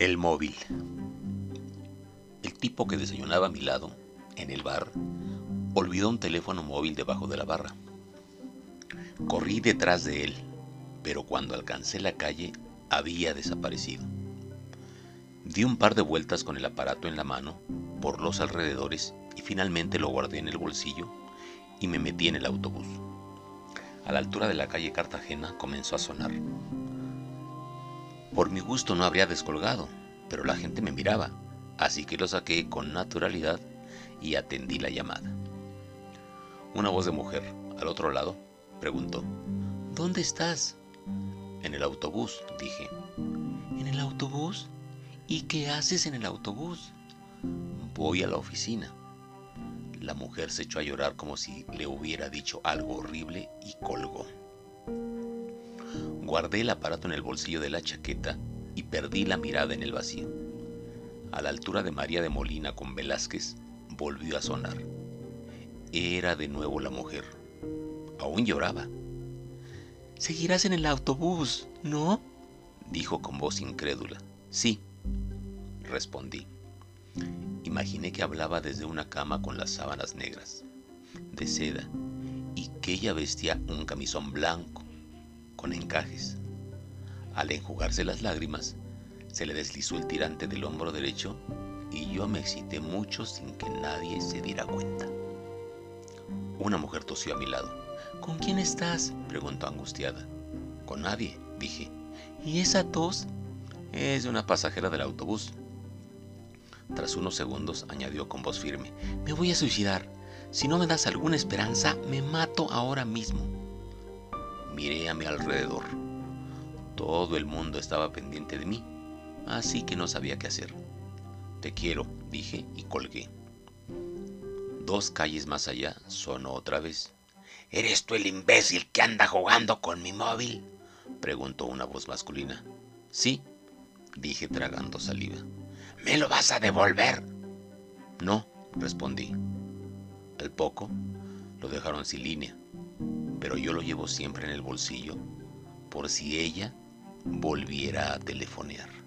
El móvil. El tipo que desayunaba a mi lado, en el bar, olvidó un teléfono móvil debajo de la barra. Corrí detrás de él, pero cuando alcancé la calle había desaparecido. Di un par de vueltas con el aparato en la mano por los alrededores y finalmente lo guardé en el bolsillo y me metí en el autobús. A la altura de la calle Cartagena comenzó a sonar. Por mi gusto no habría descolgado, pero la gente me miraba, así que lo saqué con naturalidad y atendí la llamada. Una voz de mujer, al otro lado, preguntó, ¿Dónde estás? En el autobús, dije. ¿En el autobús? ¿Y qué haces en el autobús? Voy a la oficina. La mujer se echó a llorar como si le hubiera dicho algo horrible y colgó. Guardé el aparato en el bolsillo de la chaqueta y perdí la mirada en el vacío. A la altura de María de Molina con Velázquez volvió a sonar. Era de nuevo la mujer. Aún lloraba. Seguirás en el autobús, ¿no? dijo con voz incrédula. Sí, respondí. Imaginé que hablaba desde una cama con las sábanas negras, de seda, y que ella vestía un camisón blanco, con encajes. Al enjugarse las lágrimas, se le deslizó el tirante del hombro derecho y yo me excité mucho sin que nadie se diera cuenta. Una mujer tosió a mi lado. ¿Con quién estás? preguntó angustiada. Con nadie, dije. ¿Y esa tos? Es de una pasajera del autobús. Tras unos segundos añadió con voz firme, me voy a suicidar. Si no me das alguna esperanza, me mato ahora mismo. Miré a mi alrededor. Todo el mundo estaba pendiente de mí, así que no sabía qué hacer. Te quiero, dije y colgué. Dos calles más allá sonó otra vez. ¿Eres tú el imbécil que anda jugando con mi móvil? preguntó una voz masculina. Sí, dije tragando saliva. ¿Me lo vas a devolver? No, respondí. Al poco lo dejaron sin línea, pero yo lo llevo siempre en el bolsillo por si ella volviera a telefonear.